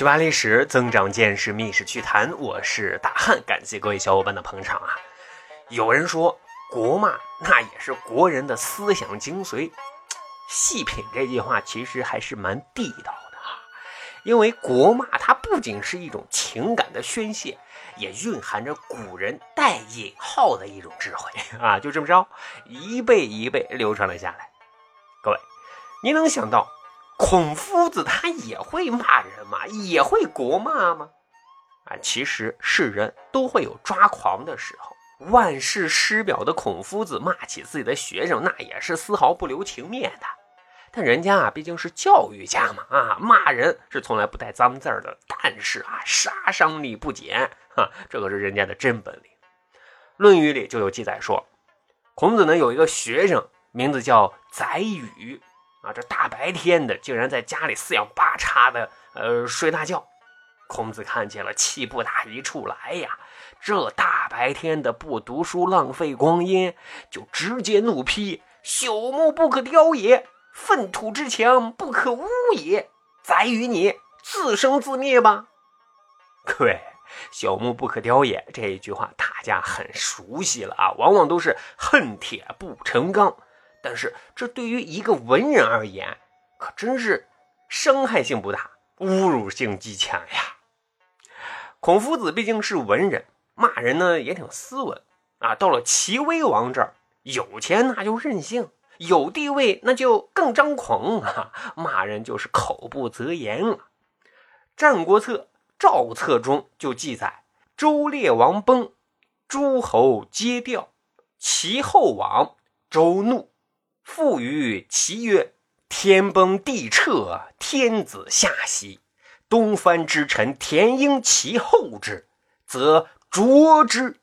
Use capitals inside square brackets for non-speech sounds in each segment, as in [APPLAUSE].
去扒历史，增长见识，密室趣谈。我是大汉，感谢各位小伙伴的捧场啊！有人说国骂那也是国人的思想精髓，细品这句话其实还是蛮地道的啊。因为国骂它不仅是一种情感的宣泄，也蕴含着古人带引号的一种智慧 [LAUGHS] 啊！就这么着，一辈一辈流传了下来。各位，您能想到？孔夫子他也会骂人吗？也会国骂吗？啊，其实是人都会有抓狂的时候。万世师表的孔夫子骂起自己的学生，那也是丝毫不留情面的。但人家啊，毕竟是教育家嘛，啊，骂人是从来不带脏字的。但是啊，杀伤力不减，哈，这可是人家的真本领。《论语》里就有记载说，孔子呢有一个学生，名字叫宰予。啊，这大白天的，竟然在家里四仰八叉的，呃，睡大觉。孔子看见了，气不打一处来呀！这大白天的不读书，浪费光阴，就直接怒批：“朽木不可雕也，粪土之墙不可污也。”宰予你自生自灭吧！各位，“朽木不可雕也”这一句话，大家很熟悉了啊，往往都是恨铁不成钢。但是这对于一个文人而言，可真是伤害性不大，侮辱性极强呀。孔夫子毕竟是文人，骂人呢也挺斯文啊。到了齐威王这儿，有钱那就任性，有地位那就更张狂啊，骂人就是口不择言了。《战国策·赵策》中就记载：周烈王崩，诸侯皆掉，齐后王，周怒。复于其曰：“天崩地彻，天子下席，东藩之臣田婴其后之，则卓之。”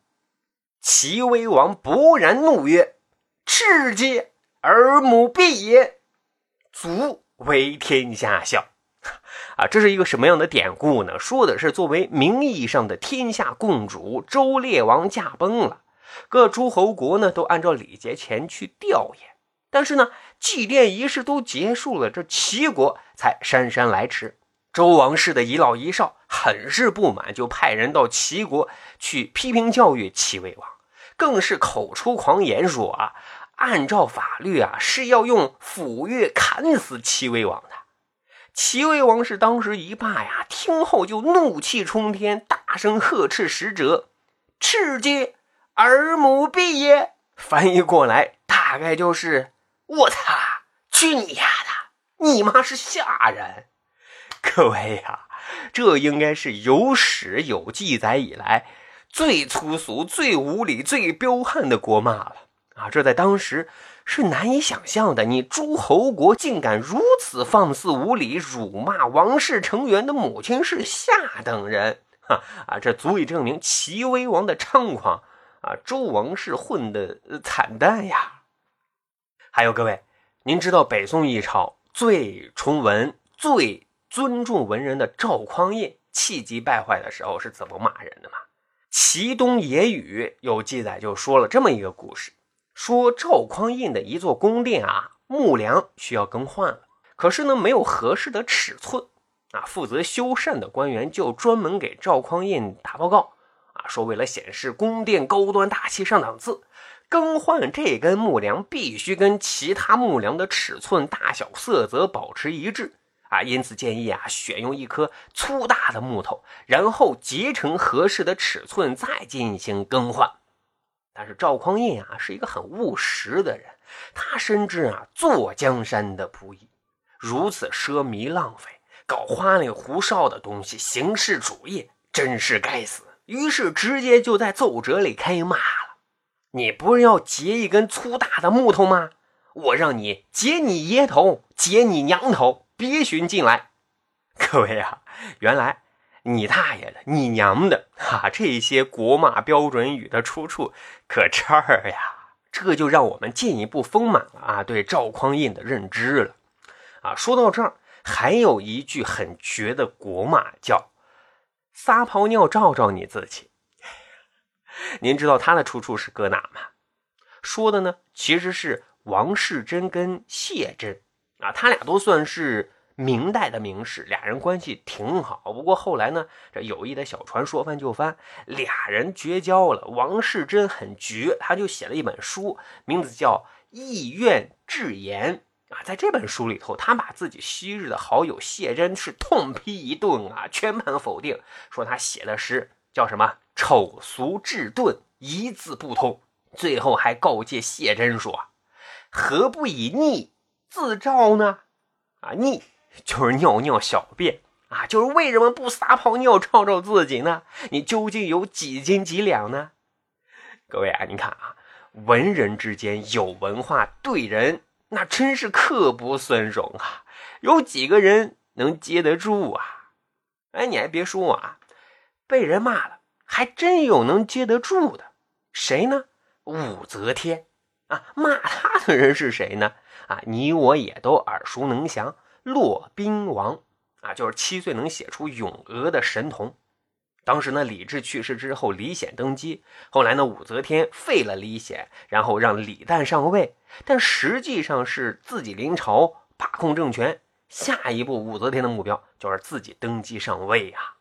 齐威王勃然怒曰：“赤皆而母必也，足为天下笑。[LAUGHS] ”啊，这是一个什么样的典故呢？说的是作为名义上的天下共主，周烈王驾崩了，各诸侯国呢都按照礼节前去吊唁。但是呢，祭奠仪式都结束了，这齐国才姗姗来迟。周王室的一老一少很是不满，就派人到齐国去批评教育齐威王，更是口出狂言说啊，按照法律啊是要用斧钺砍死齐威王的。齐威王是当时一霸呀，听后就怒气冲天，大声呵斥使者：“赤皆耳目闭也。”翻译过来大概就是。我擦！去你丫的！你妈是下人！各位呀，这应该是有史有记载以来最粗俗、最无理、最彪悍的国骂了啊！这在当时是难以想象的。你诸侯国竟敢如此放肆无礼，辱骂王室成员的母亲是下等人！哈啊！这足以证明齐威王的猖狂啊！周王室混的惨淡呀！还有各位，您知道北宋一朝最崇文、最尊重文人的赵匡胤气急败坏的时候是怎么骂人的吗？《齐东野语》有记载，就说了这么一个故事：说赵匡胤的一座宫殿啊，木梁需要更换了，可是呢没有合适的尺寸啊，负责修缮的官员就专门给赵匡胤打报告啊，说为了显示宫殿高端大气上档次。更换这根木梁必须跟其他木梁的尺寸、大小、色泽保持一致啊，因此建议啊选用一颗粗大的木头，然后结成合适的尺寸再进行更换。但是赵匡胤啊是一个很务实的人，他深知啊坐江山的不易，如此奢靡浪费、搞花里胡哨的东西，形式主义真是该死。于是直接就在奏折里开骂了。你不是要截一根粗大的木头吗？我让你截你爷头，截你娘头，别寻进来！[LAUGHS] 各位啊，原来你大爷的，你娘的，哈！这些国骂标准语的出处可这儿呀，这就让我们进一步丰满了啊，对赵匡胤的认知了啊。说到这儿，还有一句很绝的国骂，叫“撒泡尿照照你自己”。您知道他的出处是搁哪吗？说的呢，其实是王世贞跟谢贞啊，他俩都算是明代的名士，俩人关系挺好。不过后来呢，这友谊的小船说翻就翻，俩人绝交了。王世贞很绝，他就写了一本书，名字叫《意愿致言》啊。在这本书里头，他把自己昔日的好友谢珍是痛批一顿啊，全盘否定，说他写的诗叫什么丑俗质钝，一字不通。最后还告诫谢珍说：“何不以逆自照呢？啊，逆就是尿尿小便啊，就是为什么不撒泡尿照照自己呢？你究竟有几斤几两呢？各位啊，你看啊，文人之间有文化对人，那真是刻不胜荣啊！有几个人能接得住啊？哎，你还别说啊，被人骂了，还真有能接得住的，谁呢？”武则天啊，骂他的人是谁呢？啊，你我也都耳熟能详，骆宾王啊，就是七岁能写出《咏鹅》的神童。当时呢，李治去世之后，李显登基，后来呢，武则天废了李显，然后让李旦上位，但实际上是自己临朝把控政权。下一步，武则天的目标就是自己登基上位呀。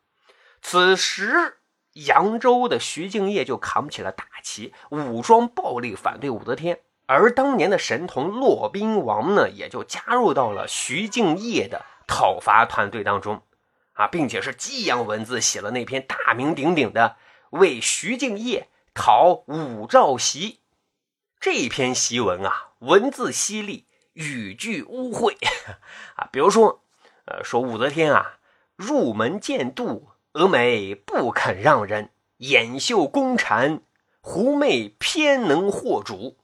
此时。扬州的徐敬业就扛起了大旗，武装暴力反对武则天，而当年的神童骆宾王呢，也就加入到了徐敬业的讨伐团队当中，啊，并且是激扬文字写了那篇大名鼎鼎的《为徐敬业讨武曌檄》这篇檄文啊，文字犀利，语句污秽。[LAUGHS] 啊，比如说，呃，说武则天啊，入门见度。峨眉不肯让人，掩袖宫蝉，狐媚偏能惑主，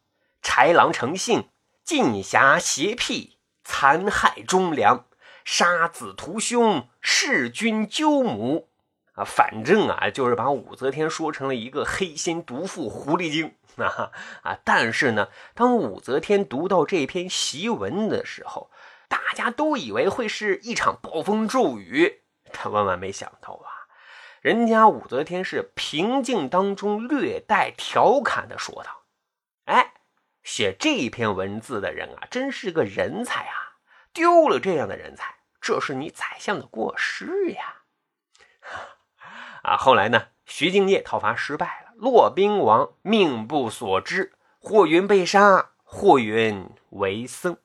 豺狼成性，尽侠邪僻，残害忠良，杀子屠兄，弑君纠母。啊，反正啊，就是把武则天说成了一个黑心毒妇、狐狸精啊啊！但是呢，当武则天读到这篇檄文的时候，大家都以为会是一场暴风骤雨，但万万没想到啊！人家武则天是平静当中略带调侃的说道：“哎，写这篇文字的人啊，真是个人才啊！丢了这样的人才，这是你宰相的过失呀！” [LAUGHS] 啊，后来呢，徐敬业讨伐失败了，骆宾王命不所知，霍云被杀，霍云为僧。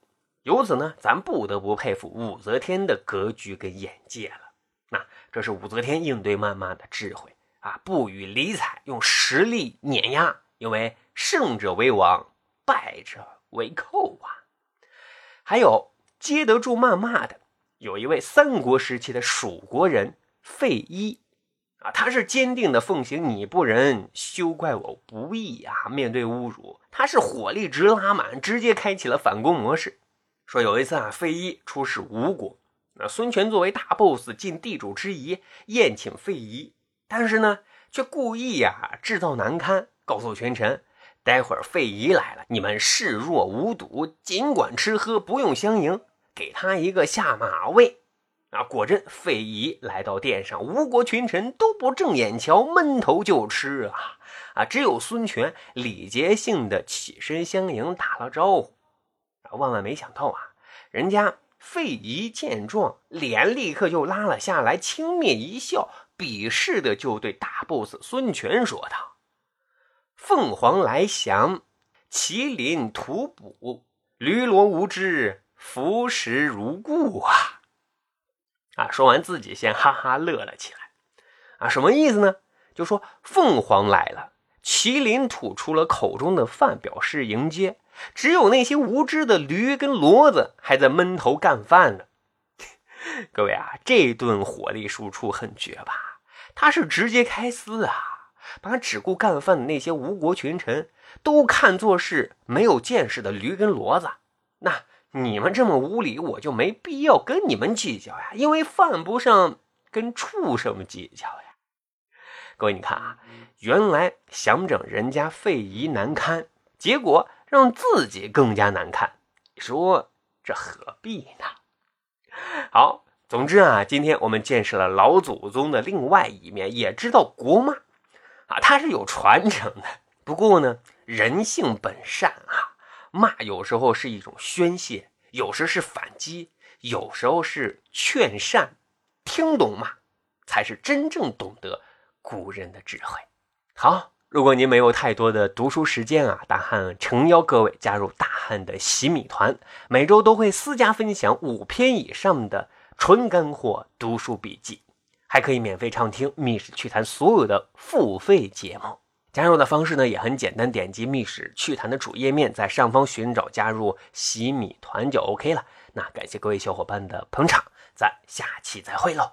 由此呢，咱不得不佩服武则天的格局跟眼界了。这是武则天应对谩骂的智慧啊，不予理睬，用实力碾压。因为胜者为王，败者为寇啊。还有接得住谩骂的，有一位三国时期的蜀国人费祎啊，他是坚定的奉行“你不仁，休怪我不义”啊。面对侮辱，他是火力值拉满，直接开启了反攻模式。说有一次啊，费祎出使吴国。那孙权作为大 boss，尽地主之谊宴请费祎，但是呢，却故意呀制造难堪，告诉群臣：待会儿费祎来了，你们视若无睹，尽管吃喝，不用相迎，给他一个下马威。啊，果真，费祎来到殿上，吴国群臣都不正眼瞧，闷头就吃啊啊！只有孙权礼节性的起身相迎，打了招呼。啊，万万没想到啊，人家。费祎见状，脸立刻就拉了下来，轻蔑一笑，鄙视的就对大 boss 孙权说道：“凤凰来降，麒麟吐哺，驴骡无知，服食如故啊！”啊，说完自己先哈哈乐了起来。啊，什么意思呢？就说凤凰来了，麒麟吐出了口中的饭，表示迎接。只有那些无知的驴跟骡子还在闷头干饭呢。[LAUGHS] 各位啊，这顿火力输出很绝吧？他是直接开撕啊，把只顾干饭的那些吴国群臣都看作是没有见识的驴跟骡子。那你们这么无礼，我就没必要跟你们计较呀，因为犯不上跟畜生计较呀。各位，你看啊，原来想整人家费祎难堪，结果。让自己更加难看，你说这何必呢？好，总之啊，今天我们见识了老祖宗的另外一面，也知道国骂啊，它是有传承的。不过呢，人性本善啊，骂有时候是一种宣泄，有时是反击，有时候是劝善，听懂吗？才是真正懂得古人的智慧。好，如果您没有太多的读书时间啊，大汉诚邀各位加入大汉的洗米团，每周都会私家分享五篇以上的纯干货读书笔记，还可以免费畅听《密史趣谈》所有的付费节目。加入的方式呢也很简单，点击《密史趣谈》的主页面，在上方寻找加入洗米团就 OK 了。那感谢各位小伙伴的捧场，咱下期再会喽。